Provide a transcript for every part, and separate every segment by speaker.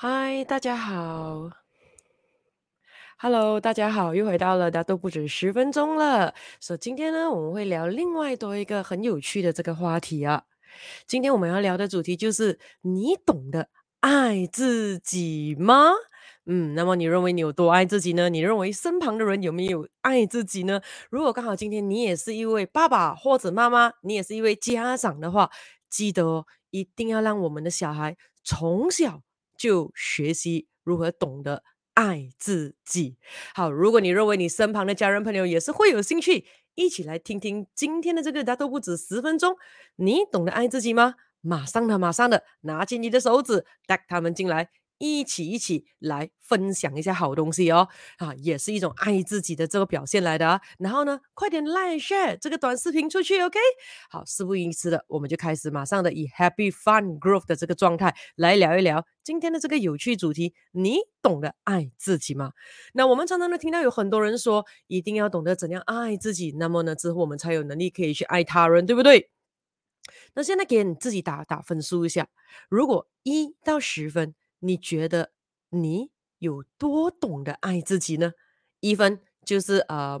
Speaker 1: 嗨，大家好。Hello，大家好，又回到了大都不止十分钟了。所以今天呢，我们会聊另外多一个很有趣的这个话题啊。今天我们要聊的主题就是：你懂得爱自己吗？嗯，那么你认为你有多爱自己呢？你认为身旁的人有没有爱自己呢？如果刚好今天你也是一位爸爸或者妈妈，你也是一位家长的话，记得哦，一定要让我们的小孩从小。就学习如何懂得爱自己。好，如果你认为你身旁的家人朋友也是会有兴趣，一起来听听今天的这个，大都不止十分钟。你懂得爱自己吗？马上的，马上的，拿起你的手指，带他们进来。一起一起来分享一下好东西哦，啊，也是一种爱自己的这个表现来的啊。然后呢，快点 like share 这个短视频出去，OK？好，事不宜迟的，我们就开始，马上的以 happy fun growth 的这个状态来聊一聊今天的这个有趣主题。你懂得爱自己吗？那我们常常都听到有很多人说，一定要懂得怎样爱自己，那么呢，之后我们才有能力可以去爱他人，对不对？那现在给你自己打打分数一下，如果一到十分。你觉得你有多懂得爱自己呢？一分就是呃，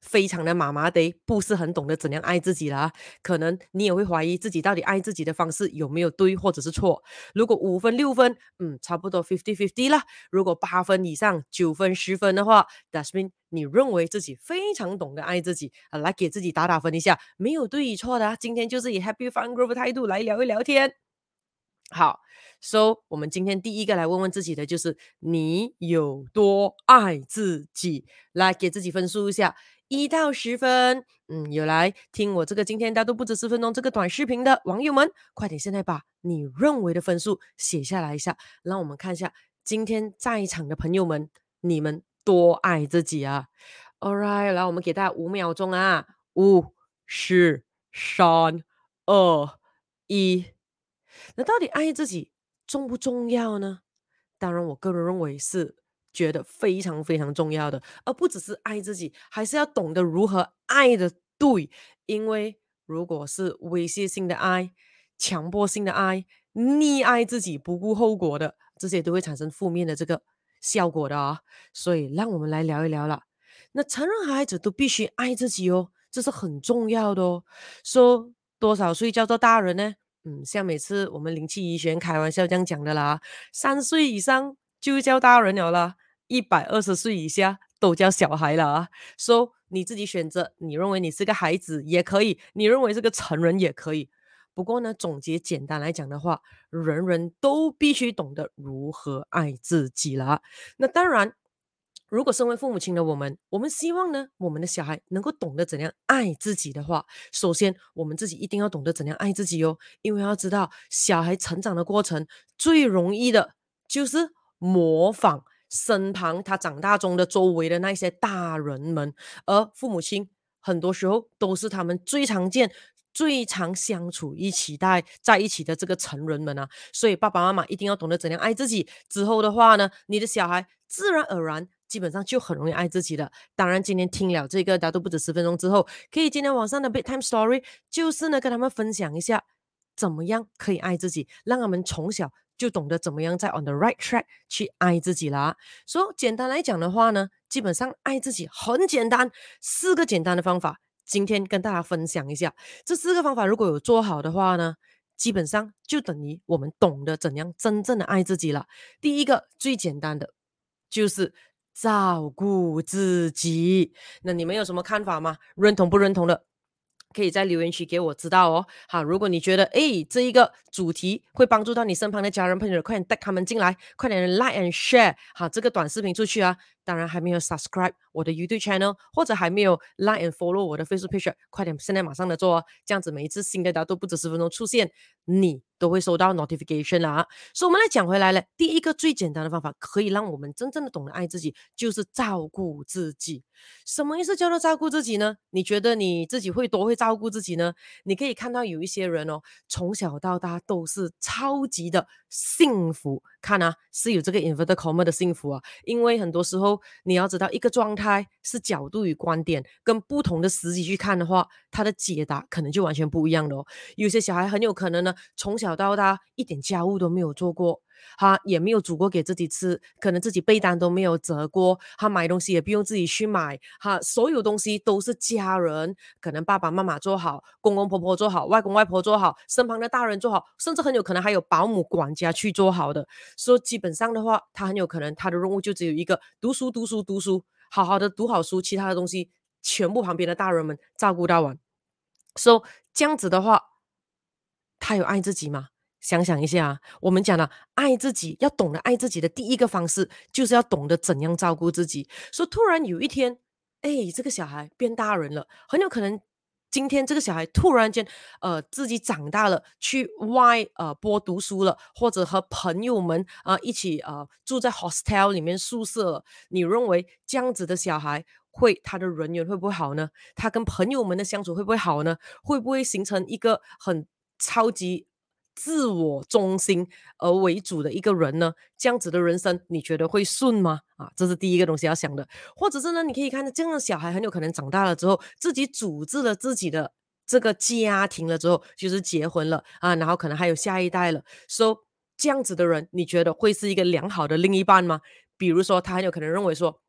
Speaker 1: 非常的麻麻的，不是很懂得怎样爱自己啦。可能你也会怀疑自己到底爱自己的方式有没有对或者是错。如果五分六分，嗯，差不多 fifty fifty 啦。如果八分以上，九分十分的话，that means 你认为自己非常懂得爱自己啊，来给自己打打分一下，没有对与错的啊。今天就是以 happy fun group 态度来聊一聊天。好，So 我们今天第一个来问问自己的就是你有多爱自己？来给自己分数一下，一到十分。嗯，有来听我这个今天大都不止十分钟这个短视频的网友们，快点现在把你认为的分数写下来一下，让我们看一下今天在场的朋友们，你们多爱自己啊？All right，来我们给大家五秒钟啊，五、四、三、二、一。那到底爱自己重不重要呢？当然，我个人认为是觉得非常非常重要的，而不只是爱自己，还是要懂得如何爱的对。因为如果是威胁性的爱、强迫性的爱、溺爱自己不顾后果的，这些都会产生负面的这个效果的啊。所以，让我们来聊一聊了。那成人孩子都必须爱自己哦，这是很重要的哦。说多少岁叫做大人呢？嗯，像每次我们灵气医学开玩笑这样讲的啦，三岁以上就叫大人了啦，一百二十岁以下都叫小孩了啊。说、so, 你自己选择，你认为你是个孩子也可以，你认为是个成人也可以。不过呢，总结简单来讲的话，人人都必须懂得如何爱自己了。那当然。如果身为父母亲的我们，我们希望呢，我们的小孩能够懂得怎样爱自己的话，首先我们自己一定要懂得怎样爱自己哦。因为要知道，小孩成长的过程最容易的就是模仿身旁他长大中的周围的那些大人们，而父母亲很多时候都是他们最常见、最常相处一起在在一起的这个成人们啊。所以爸爸妈妈一定要懂得怎样爱自己。之后的话呢，你的小孩自然而然。基本上就很容易爱自己的。当然，今天听了这个，大都不止十分钟之后，可以今天晚上的 bedtime story 就是呢，跟他们分享一下怎么样可以爱自己，让他们从小就懂得怎么样在 on the right track 去爱自己啦。所以简单来讲的话呢，基本上爱自己很简单，四个简单的方法，今天跟大家分享一下。这四个方法如果有做好的话呢，基本上就等于我们懂得怎样真正的爱自己了。第一个最简单的就是。照顾自己，那你们有什么看法吗？认同不认同的，可以在留言区给我知道哦。好，如果你觉得诶这一个主题会帮助到你身旁的家人朋友，快点带他们进来，快点 like and share，好，这个短视频出去啊。当然还没有 subscribe 我的 YouTube channel，或者还没有 like and follow 我的 Facebook page，快点现在马上的做哦，这样子每一次新的大都不止十分钟出现，你都会收到 notification 啦。所以我们来讲回来了，第一个最简单的方法，可以让我们真正的懂得爱自己，就是照顾自己。什么意思叫做照顾自己呢？你觉得你自己会多会照顾自己呢？你可以看到有一些人哦，从小到大都是超级的幸福，看啊，是有这个 inverted comma 的幸福啊，因为很多时候。你要知道，一个状态是角度与观点跟不同的时机去看的话，它的解答可能就完全不一样了哦。有些小孩很有可能呢，从小到大一点家务都没有做过。他也没有煮过给自己吃，可能自己被单都没有折过，他买东西也不用自己去买，哈，所有东西都是家人，可能爸爸妈妈做好，公公婆婆做好，外公外婆做好，身旁的大人做好，甚至很有可能还有保姆管家去做好的，所以基本上的话，他很有可能他的任务就只有一个，读书读书读书，好好的读好书，其他的东西全部旁边的大人们照顾到完，所以这样子的话，他有爱自己吗？想想一下，我们讲了爱自己，要懂得爱自己的第一个方式，就是要懂得怎样照顾自己。说突然有一天，哎，这个小孩变大人了，很有可能今天这个小孩突然间，呃，自己长大了，去外呃播读书了，或者和朋友们啊、一起呃住在 hostel 里面宿舍了。你认为这样子的小孩会他的人缘会不会好呢？他跟朋友们的相处会不会好呢？会不会形成一个很超级？自我中心而为主的一个人呢，这样子的人生你觉得会顺吗？啊，这是第一个东西要想的。或者是呢，你可以看到这样的小孩很有可能长大了之后，自己组织了自己的这个家庭了之后，就是结婚了啊，然后可能还有下一代了。说、so, 这样子的人，你觉得会是一个良好的另一半吗？比如说，他很有可能认为说。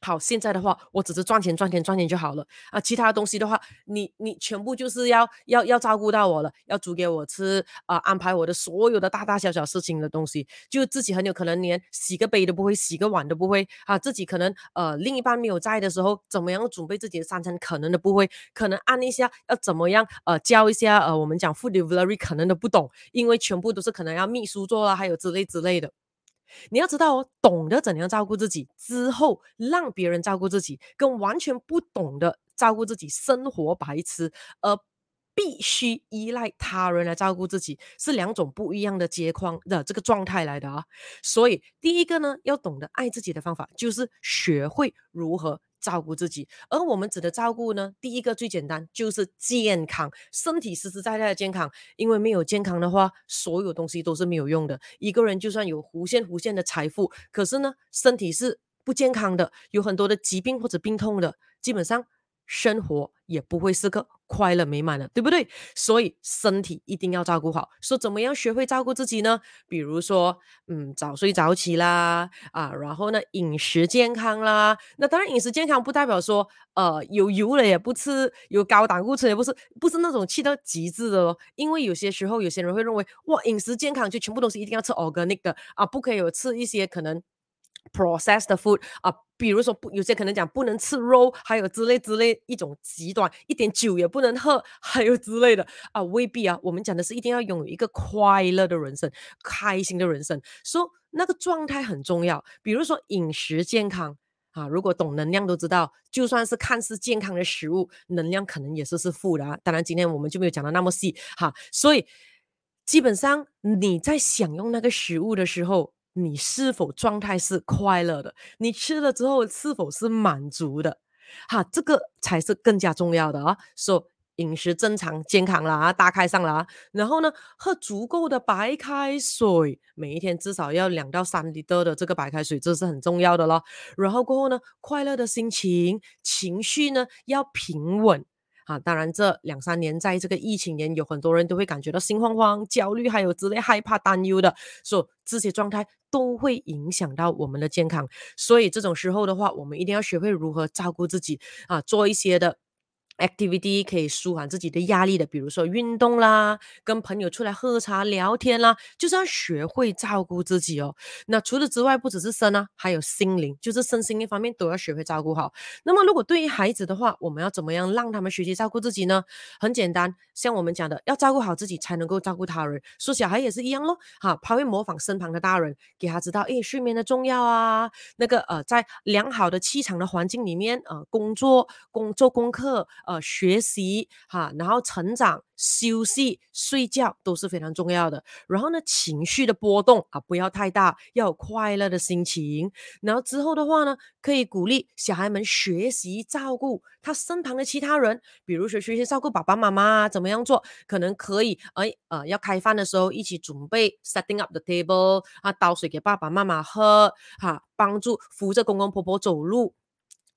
Speaker 1: 好，现在的话，我只是赚钱赚钱赚钱就好了啊！其他东西的话，你你全部就是要要要照顾到我了，要煮给我吃啊，安排我的所有的大大小小事情的东西，就自己很有可能连洗个杯都不会，洗个碗都不会啊！自己可能呃另一半没有在的时候，怎么样准备自己的三餐，可能都不会，可能按一下要怎么样呃教一下呃我们讲 food delivery 可能都不懂，因为全部都是可能要秘书做啊，还有之类之类的。你要知道哦，懂得怎样照顾自己之后，让别人照顾自己，跟完全不懂得照顾自己，生活白痴，而必须依赖他人来照顾自己，是两种不一样的结框的这个状态来的啊。所以，第一个呢，要懂得爱自己的方法，就是学会如何。照顾自己，而我们指的照顾呢，第一个最简单就是健康，身体实实在在的健康。因为没有健康的话，所有东西都是没有用的。一个人就算有无限无限的财富，可是呢，身体是不健康的，有很多的疾病或者病痛的，基本上生活也不会是个。快乐美满了，对不对？所以身体一定要照顾好。说怎么样学会照顾自己呢？比如说，嗯，早睡早起啦，啊，然后呢，饮食健康啦。那当然，饮食健康不代表说，呃，有油了也不吃，有高胆固醇也不是，不是那种气到极致的哦。因为有些时候，有些人会认为，哇，饮食健康就全部东西一定要吃 organic 的啊，不可以有吃一些可能。Processed food 啊，比如说不，有些可能讲不能吃肉，还有之类之类一种极端，一点酒也不能喝，还有之类的啊，未必啊。我们讲的是一定要拥有一个快乐的人生，开心的人生，说、那个状态很重要。比如说饮食健康啊，如果懂能量都知道，就算是看似健康的食物，能量可能也是是负的啊。当然今天我们就没有讲到那么细哈、所以基本上你在享用那个食物的时候。你是否状态是快乐的？你吃了之后是否是满足的？哈，这个才是更加重要的啊！说、so, 饮食正常健康啦，大开上啦，然后呢，喝足够的白开水，每一天至少要两到三升的这个白开水，这是很重要的咯。然后过后呢，快乐的心情，情绪呢要平稳。啊，当然，这两三年在这个疫情年，有很多人都会感觉到心慌慌、焦虑，还有之类害怕、担忧的，所以这些状态都会影响到我们的健康。所以这种时候的话，我们一定要学会如何照顾自己啊，做一些的。Activity 可以舒缓自己的压力的，比如说运动啦，跟朋友出来喝茶聊天啦，就是要学会照顾自己哦。那除此之外，不只是身啊，还有心灵，就是身心一方面都要学会照顾好。那么，如果对于孩子的话，我们要怎么样让他们学习照顾自己呢？很简单，像我们讲的，要照顾好自己，才能够照顾他人。说小孩也是一样咯，哈，他会模仿身旁的大人，给他知道，诶，睡眠的重要啊，那个呃，在良好的气场的环境里面，呃，工作、工做功课。呃，学习哈，然后成长、休息、睡觉都是非常重要的。然后呢，情绪的波动啊，不要太大，要有快乐的心情。然后之后的话呢，可以鼓励小孩们学习照顾他身旁的其他人，比如说学习照顾爸爸妈妈，怎么样做？可能可以，哎，呃，要开饭的时候一起准备 setting up the table 啊，倒水给爸爸妈妈喝，哈，帮助扶着公公婆婆走路。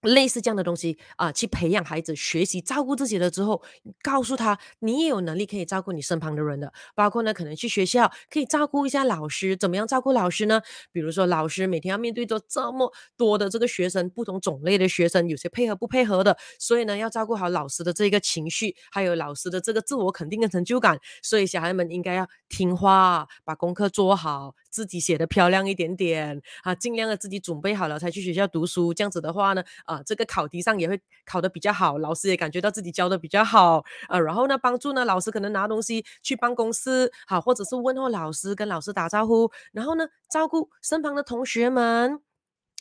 Speaker 1: 类似这样的东西啊、去培养孩子学习照顾自己了之后，告诉他你也有能力可以照顾你身旁的人的，包括呢可能去学校可以照顾一下老师，怎么样照顾老师呢？比如说老师每天要面对着这么多的这个学生，不同种类的学生，有些配合不配合的，所以呢要照顾好老师的这个情绪，还有老师的这个自我肯定跟成就感，所以小孩们应该要听话，把功课做好，自己写的漂亮一点点啊，尽量的自己准备好了才去学校读书，这样子的话呢。啊，这个考题上也会考得比较好，老师也感觉到自己教得比较好，啊，然后呢，帮助呢老师可能拿东西去办公室，好，或者是问候老师，跟老师打招呼，然后呢，照顾身旁的同学们，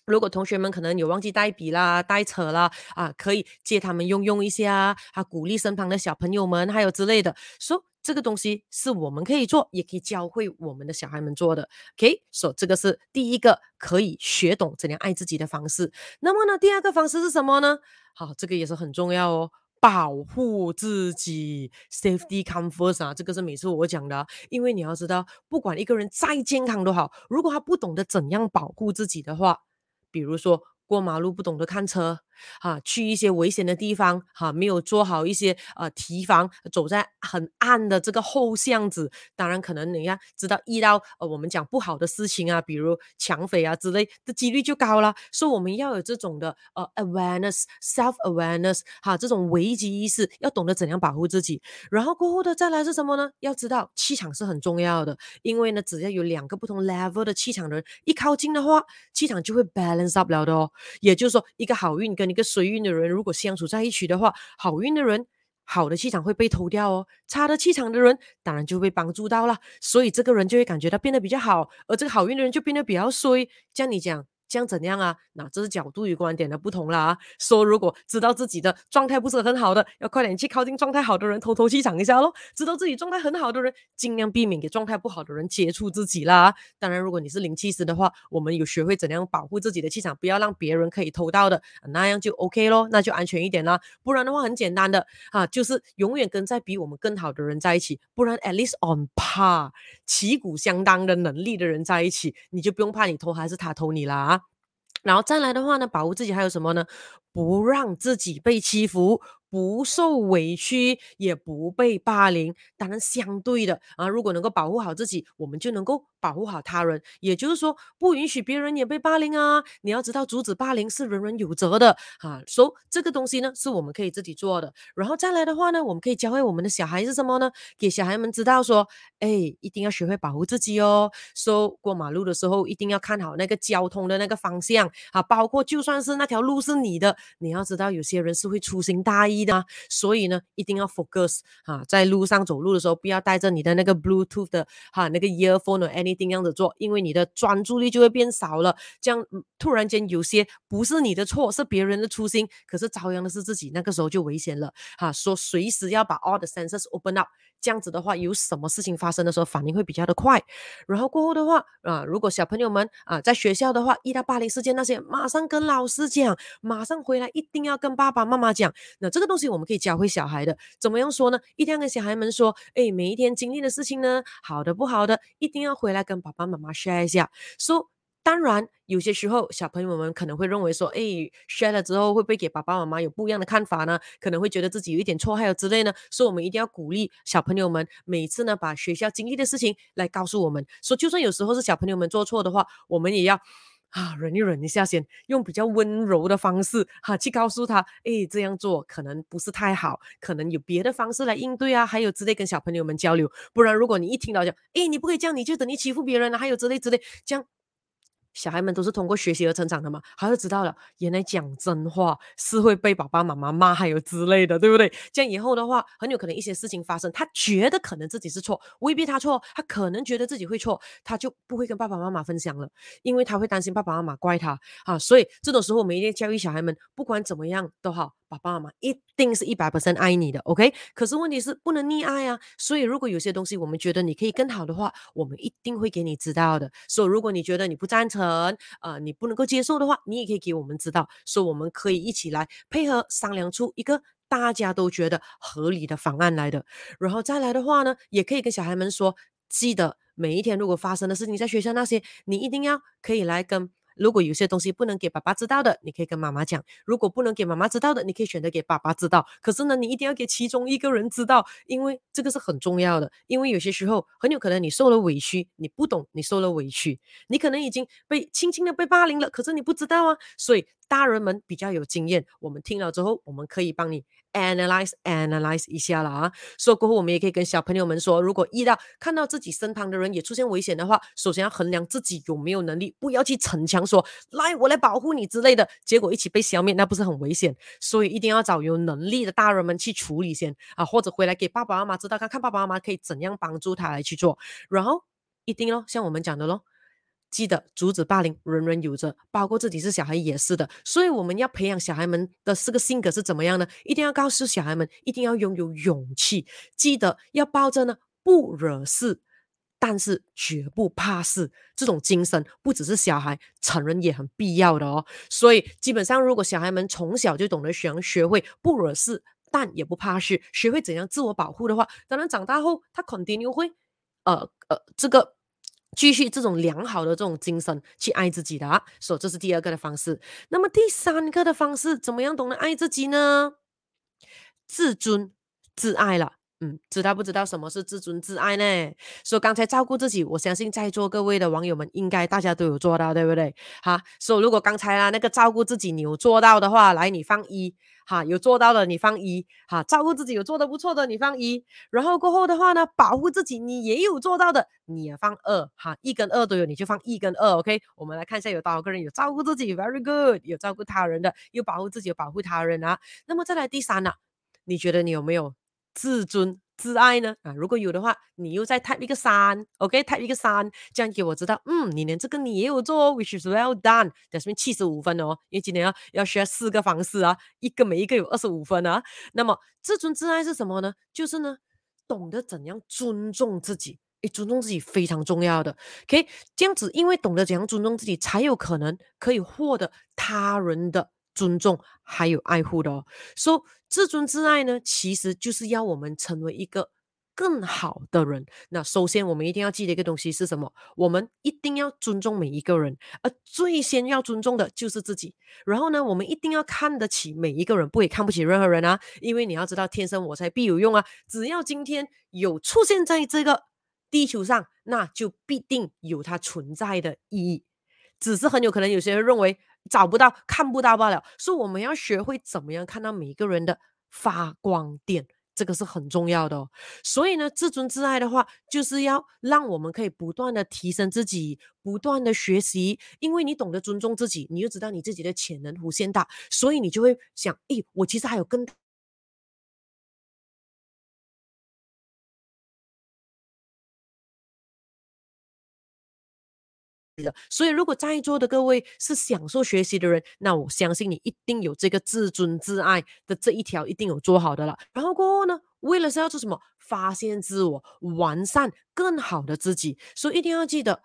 Speaker 1: 如果同学们可能有忘记带笔啦、带册啦，啊，可以借他们用用一下，啊，鼓励身旁的小朋友们，还有之类的，说。这个东西是我们可以做，也可以教会我们的小孩们做的。OK，所以这个是第一个可以学懂怎样爱自己的方式。那么呢，第二个方式是什么呢？好，这个也是很重要哦，保护自己，Safety come first 啊，这个是每次我讲的，因为你要知道，不管一个人再健康都好，如果他不懂得怎样保护自己的话，比如说过马路不懂得看车。哈，去一些危险的地方，哈，没有做好一些呃提防，走在很暗的这个后巷子，当然可能你要知道遇到呃我们讲不好的事情啊，比如抢匪啊之类的几率就高了，所以我们要有这种的呃 awareness，self awareness，哈，这种危机意识，要懂得怎样保护自己。然后过后的再来是什么呢？要知道气场是很重要的，因为呢，只要有两个不同 level 的气场的人一靠近的话，气场就会 balance up 了的哦。也就是说，一个好运跟一个水运的人，如果相处在一起的话，好运的人，好的气场会被偷掉哦，差的气场的人，当然就被帮助到了，所以这个人就会感觉到变得比较好，而这个好运的人就变得比较衰。这样你讲。这样怎样啊？那这是角度与观点的不同啦。说如果知道自己的状态不是很好的，要快点去靠近状态好的人，偷偷气场一下咯。知道自己状态很好的人，尽量避免给状态不好的人接触自己啦。当然，如果你是灵气师的话，我们有学会怎样保护自己的气场，不要让别人可以偷到的，那样就 OK 咯，那就安全一点啦。不然的话，很简单的啊，就是永远跟在比我们更好的人在一起，不然 at least on par 旗鼓相当的能力的人在一起，你就不用怕你偷还是他偷你啦。然后再来的话呢，保护自己还有什么呢？不让自己被欺负。不受委屈，也不被霸凌。当然，相对的啊，如果能够保护好自己，我们就能够保护好他人。也就是说，不允许别人也被霸凌啊！你要知道，阻止霸凌是人人有责的啊。所以这个东西呢，是我们可以自己做的。然后再来的话呢，我们可以教会我们的小孩是什么呢？给小孩们知道说，哎，一定要学会保护自己哦。说过马路的时候，一定要看好那个交通的那个方向啊，包括就算是那条路是你的，你要知道有些人是会粗心大意。的，所以呢，一定要 focus 啊，在路上走路的时候，不要带着你的那个 Bluetooth 的哈那个 earphone 或一定样子做，因为你的专注力就会变少了。这样突然间有些不是你的错，是别人的粗心，可是遭殃的是自己，那个时候就危险了哈。说随时要把 all the senses open up，这样子的话，有什么事情发生的时候，反应会比较的快。然后过后的话啊，如果小朋友们啊在学校的话，遇到霸凌事件那些，马上跟老师讲，马上回来一定要跟爸爸妈妈讲。那这个。东西我们可以教会小孩的，怎么样说呢？一定要跟小孩们说，哎，每一天经历的事情呢，好的不好的，一定要回来跟爸爸妈妈 share 一下。说，当然有些时候小朋友们可能会认为说，哎，share 了之后会不会给爸爸妈妈有不一样的看法呢？可能会觉得自己有一点错，还有之类呢。所以我们一定要鼓励小朋友们，每次呢把学校经历的事情来告诉我们。说，就算有时候是小朋友们做错的话，我们也要。啊，忍一忍一下先，用比较温柔的方式哈、去告诉他，哎，这样做可能不是太好，可能有别的方式来应对啊，还有之类跟小朋友们交流。不然，如果你一听到讲，哎，你不可以这样，你就等于欺负别人了，还有之类之类，这样。小孩们都是通过学习而成长的嘛，他就知道了，原来讲真话是会被爸爸妈妈骂，还有之类的，对不对？这样以后的话，很有可能一些事情发生，他觉得可能自己是错，未必他错，他可能觉得自己会错，他就不会跟爸爸妈妈分享了，因为他会担心爸爸妈妈怪他啊。所以这种时候，我们一定要教育小孩们，不管怎么样都好。爸爸妈妈一定是一百 percent 爱你的，OK？可是问题是不能溺爱啊。所以如果有些东西我们觉得你可以更好的话，我们一定会给你知道的。所以如果你觉得你不赞成，呃，你不能够接受的话，你也可以给我们知道，说我们可以一起来配合商量出一个大家都觉得合理的方案来的。然后再来的话呢，也可以跟小孩们说，记得每一天如果发生的事情，在学校那些，你一定要可以来跟。如果有些东西不能给爸爸知道的，你可以跟妈妈讲；如果不能给妈妈知道的，你可以选择给爸爸知道。可是呢，你一定要给其中一个人知道，因为这个是很重要的。因为有些时候很有可能你受了委屈，你不懂你受了委屈，你可能已经被轻轻的被霸凌了，可是你不知道啊。所以大人们比较有经验，我们听了之后，我们可以帮你。Analyze, analyze 一下了啊！说过后，我们也可以跟小朋友们说，如果遇到看到自己身旁的人也出现危险的话，首先要衡量自己有没有能力，不要去逞强说来我来保护你之类的，结果一起被消灭，那不是很危险？所以一定要找有能力的大人们去处理先啊，或者回来给爸爸妈妈知道，看看爸爸妈妈可以怎样帮助他来去做，然后一定咯，像我们讲的咯。记得阻止霸凌，人人有责，包括自己是小孩也是的。所以我们要培养小孩们的这个性格是怎么样呢？一定要告诉小孩们，一定要拥有勇气。记得要抱着呢，不惹事，但是绝不怕事这种精神，不只是小孩，成人也很必要的哦。所以基本上，如果小孩们从小就懂得学学会不惹事，但也不怕事，学会怎样自我保护的话，当然长大后他肯定又会，呃呃，这个。继续这种良好的这种精神去爱自己的啊，所以这是第二个的方式。那么第三个的方式，怎么样懂得爱自己呢？自尊自爱了。嗯，知道不知道什么是自尊自爱呢？所以刚才照顾自己，我相信在座各位的网友们应该大家都有做到，对不对？哈，所以如果刚才啊那个照顾自己你有做到的话，来你放一，哈，有做到的你放一，哈，照顾自己有做的不错的你放一，然后过后的话呢，保护自己你也有做到的，你也放二，哈，一跟二都有，你就放一跟二，OK？我们来看一下有多少个人有照顾自己，very good，有照顾他人的，有保护自己，有保护他人啊。那么再来第三呢、你觉得你有没有？自尊自爱呢？啊，如果有的话，你又再 type 一个三，OK，type 一个三，这样给我知道，嗯，你连这个你也有做哦，which is well done，这边七十五分哦，因为今天要要学四个方式啊，一个每一个有二十五分啊。那么自尊自爱是什么呢？就是呢，懂得怎样尊重自己，诶，尊重自己非常重要的，OK，这样子，因为懂得怎样尊重自己，才有可能可以获得他人的。尊重还有爱护的哦，说、so, 自尊自爱呢，其实就是要我们成为一个更好的人。那首先我们一定要记得一个东西是什么？我们一定要尊重每一个人，而最先要尊重的就是自己。然后呢，我们一定要看得起每一个人，不也看不起任何人啊。因为你要知道，天生我材必有用啊。只要今天有出现在这个地球上，那就必定有它存在的意义。只是很有可能有些人认为。找不到，看不到罢了。所以我们要学会怎么样看到每一个人的发光点，这个是很重要的哦。所以呢，自尊自爱的话，就是要让我们可以不断的提升自己，不断的学习。因为你懂得尊重自己，你就知道你自己的潜能无限大，所以你就会想，诶，我其实还有更。所以，如果在座的各位是享受学习的人，那我相信你一定有这个自尊自爱的这一条，一定有做好的了。然后过后呢，为了是要做什么？发现自我，完善更好的自己。所以一定要记得，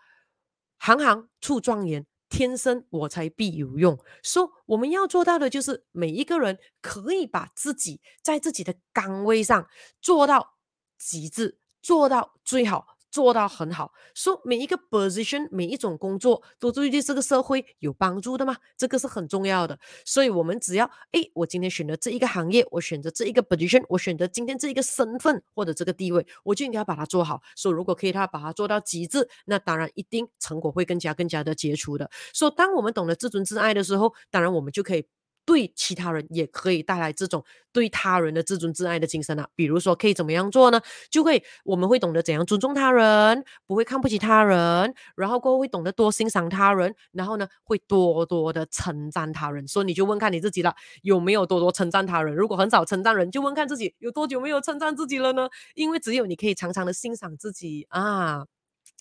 Speaker 1: 行行出状元，天生我才必有用。说、我们要做到的就是，每一个人可以把自己在自己的岗位上做到极致，做到最好。做到很好，说每一个 position，每一种工作都对这个社会有帮助的吗？这个是很重要的。所以，我们只要，诶，我今天选择这一个行业，我选择这一个 position，我选择今天这一个身份或者这个地位，我就应该要把它做好。说，如果可以，他把它做到极致，那当然一定成果会更加更加的杰出的。所以，当我们懂得自尊自爱的时候，当然我们就可以。对其他人也可以带来这种对他人的自尊自爱的精神啊。比如说，可以怎么样做呢？就会我们会懂得怎样尊重他人，不会看不起他人，然后过后会懂得多欣赏他人，然后呢，会多多的称赞他人。所以你就问看你自己了，有没有多多称赞他人？如果很少称赞人，就问看自己有多久没有称赞自己了呢？因为只有你可以常常的欣赏自己啊。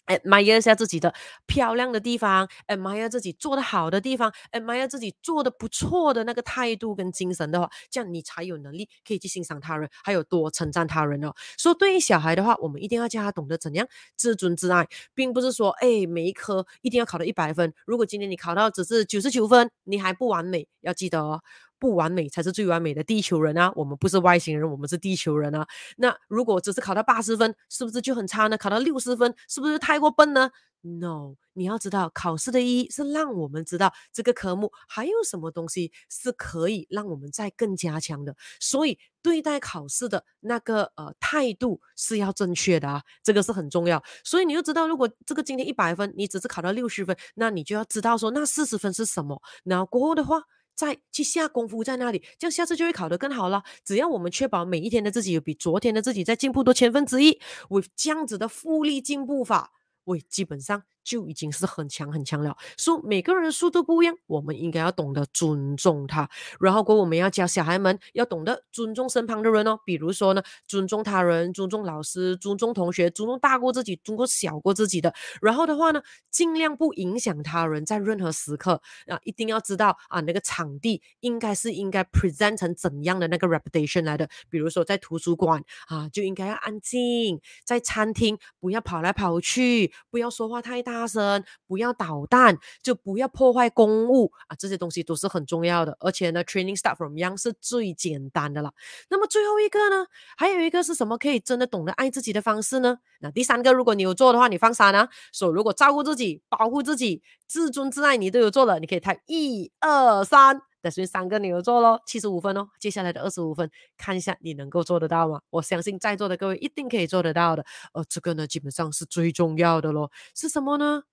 Speaker 1: Admire 一下自己的漂亮的地方，admire 自己做的好的地方，admire 自己做的不错的那个态度跟精神的话，这样你才有能力可以去欣赏他人，还有多称赞他人哦。所以对于小孩的话，我们一定要教他懂得怎样自尊自爱，并不是说，哎，每一科一定要考到一百分。如果今天你考到只是九十九分，你还不完美，要记得哦。不完美才是最完美的地球人啊，我们不是外星人，我们是地球人啊。那如果只是考到八十分，是不是就很差呢？考到六十分，是不是太过笨呢？No，你要知道，考试的意义是让我们知道这个科目还有什么东西是可以让我们再更加强的。所以对待考试的那个呃态度是要正确的啊，这个是很重要。所以你就知道，如果这个今天一百分，你只是考到六十分，那你就要知道说那四十分是什么。然后过后的话，再去下功夫在那里，这样下次就会考得更好了。只要我们确保每一天的自己有比昨天的自己再进步多千分之一我这样子的复利进步法。我，基本上就已经是很强很强了。说每个人的速度不一样，我们应该要懂得尊重他。然后，过我们要教小孩们要懂得尊重身旁的人哦。比如说呢，尊重他人，尊重老师，尊重同学，尊重大过自己，尊重小过自己的。然后的话呢，尽量不影响他人，在任何时刻啊，一定要知道啊，那个场地应该是应该 present 成怎样的那个 reputation 来的。比如说在图书馆啊，就应该要安静；在餐厅不要跑来跑去。不要说话太大声，不要捣蛋，就不要破坏公物啊！这些东西都是很重要的。而且呢，training start from young 是最简单的了。那么最后一个呢，还有一个是什么可以真的懂得爱自己的方式呢？那第三个，如果你有做的话，你放三啊！说如果照顾自己、保护自己、自尊自爱，你都有做了，你可以抬一二三。但是三个你有做咯，七十五分哦。接下来的二十五分，看一下你能够做得到吗？我相信在座的各位一定可以做得到的。而这个呢，基本上是最重要的咯。是什么呢？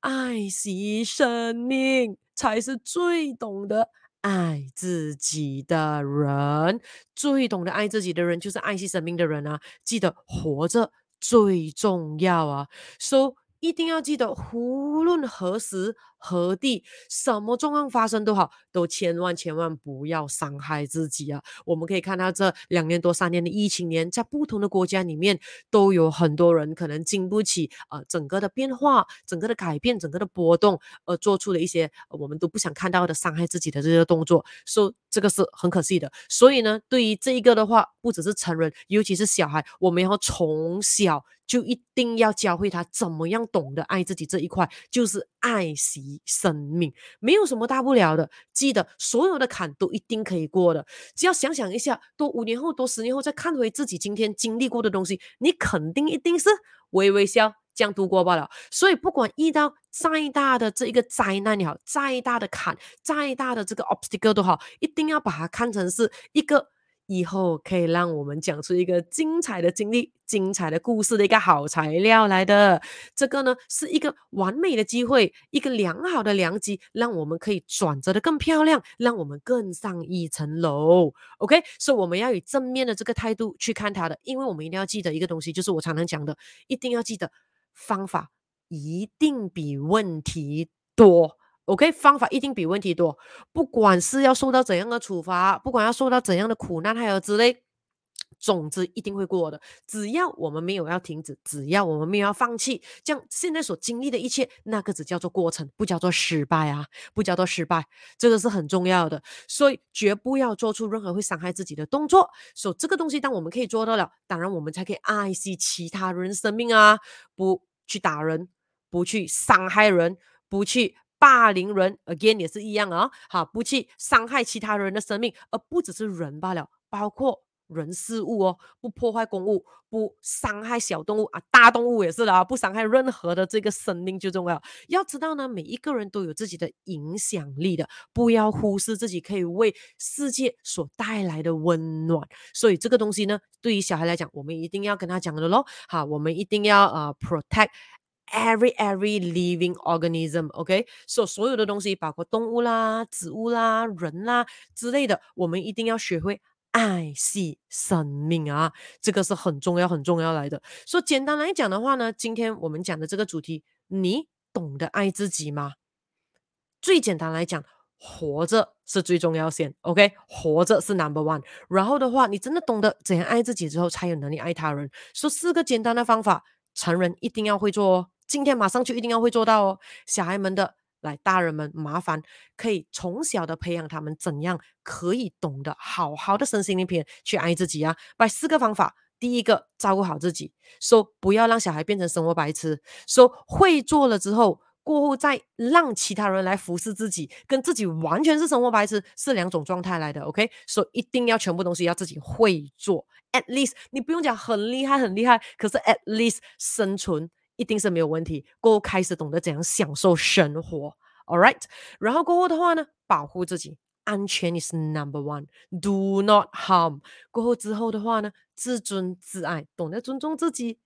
Speaker 1: 爱惜生命才是最懂得爱自己的人。最懂得爱自己的人，就是爱惜生命的人啊！记得活着最重要啊！So 一定要记得，无论何时何地，什么状况发生都好，都千万千万不要伤害自己啊！我们可以看到这两年多三年的疫情年，在不同的国家里面，都有很多人可能经不起呃整个的变化、整个的改变、整个的波动，而做出了一些我们都不想看到的伤害自己的这些动作，所以这个是很可惜的。所以呢，对于这一个的话，不只是成人，尤其是小孩，我们要从小。就一定要教会他怎么样懂得爱自己这一块，就是爱惜生命，没有什么大不了的。记得所有的坎都一定可以过的，只要想想一下，多五年后、多十年后再看回自己今天经历过的东西，你肯定一定是微微笑这样度过罢了。所以不管遇到再大的这一个灾难也好，再大的坎、再大的这个 obstacle 都好，一定要把它看成是一个。以后可以让我们讲出一个精彩的经历、精彩的故事的一个好材料来的。这个呢，是一个完美的机会，一个良好的良机，让我们可以转折的更漂亮，让我们更上一层楼。OK，所以我们要以正面的这个态度去看它的，因为我们一定要记得一个东西，就是我常常讲的，一定要记得方法一定比问题多。OK，方法一定比问题多。不管是要受到怎样的处罚，不管要受到怎样的苦难，还有之类，总之一定会过的。只要我们没有要停止，只要我们没有要放弃，这样现在所经历的一切，那个只叫做过程，不叫做失败啊，不叫做失败，这个是很重要的。所以绝不要做出任何会伤害自己的动作。所以这个东西，当我们可以做到了，当然我们才可以爱惜其他人生命啊，不去打人，不去伤害人，不去。霸凌人，again 也是一样啊，好，不去伤害其他人的生命，而不只是人罢了，包括人事物哦，不破坏公物，不伤害小动物啊，大动物也是的啊，不伤害任何的这个生命就重要。要知道呢，每一个人都有自己的影响力的，不要忽视自己可以为世界所带来的温暖。所以这个东西呢，对于小孩来讲，我们一定要跟他讲的咯，好，我们一定要呃 protect。Every every living organism，OK，所、so, 所有的东西，包括动物啦、植物啦、人啦之类的，我们一定要学会爱惜生命啊，这个是很重要、很重要来的。所、以简单来讲的话呢，今天我们讲的这个主题，你懂得爱自己吗？最简单来讲，活着是最重要先，OK，活着是 number one。然后的话，你真的懂得怎样爱自己之后，才有能力爱他人。说、so, 四个简单的方法，成人一定要会做哦。今天马上就一定要会做到哦，小孩们的，来，大人们麻烦可以从小的培养他们怎样可以懂得好好的身心灵片去爱自己啊。把四个方法，第一个照顾好自己，说、不要让小孩变成生活白痴，说、会做了之后。过后再让其他人来服侍自己，跟自己完全是生活白痴是两种状态来的。OK，所以一定要全部东西要自己会做。At least 你不用讲很厉害很厉害，可是 at least 生存一定是没有问题。过后开始懂得怎样享受生活。All right，然后过后的话呢，保护自己。安全 is number one. Do not harm. 过后之后的话呢，自尊自爱，懂得尊重自己，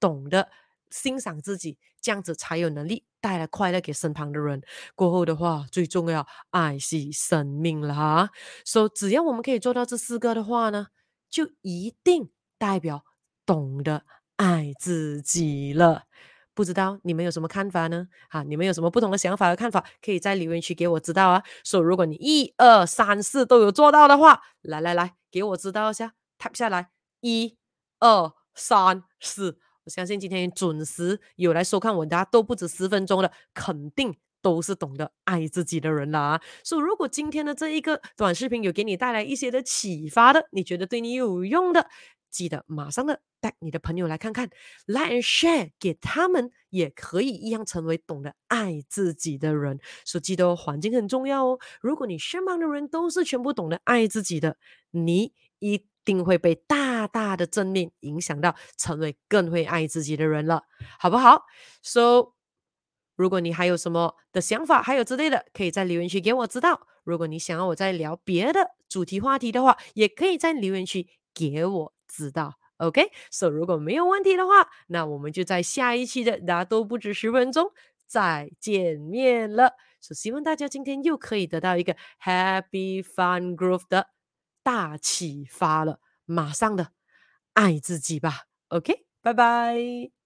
Speaker 1: 懂得欣赏自己，这样子才有能力带来快乐给身旁的人。过后的话，最重要，爱惜生命了哈。所以只要我们可以做到这四个的话呢，就一定代表懂得爱自己了。不知道你们有什么看法呢？哈，你们有什么不同的想法和看法，可以在留言区给我知道啊。说、so, 如果你一二三四都有做到的话，来来来，给我知道一下，type 下来，一二三四。我相信今天准时有来收看我，大家都不止十分钟了，肯定都是懂得爱自己的人啦。所、so, 以如果今天的这一个短视频有给你带来一些的启发的，你觉得对你有用的，记得马上的带你的朋友来看看，like and share 给他们，也可以一样成为懂得爱自己的人。所以记得哦环境很重要哦。如果你身旁的人都是全部懂得爱自己的，你一定会被大大的正面影响到，成为更会爱自己的人了，好不好？So 如果你还有什么的想法，还有之类的，可以在留言区给我知道。如果你想要我再聊别的主题话题的话，也可以在留言区给我。知道，OK，So，、如果没有问题的话，那我们就在下一期的大家都不止十分钟再见面了。所以希望大家今天又可以得到一个 Happy Fun Groove 的大启发了，马上的爱自己吧，OK，拜拜。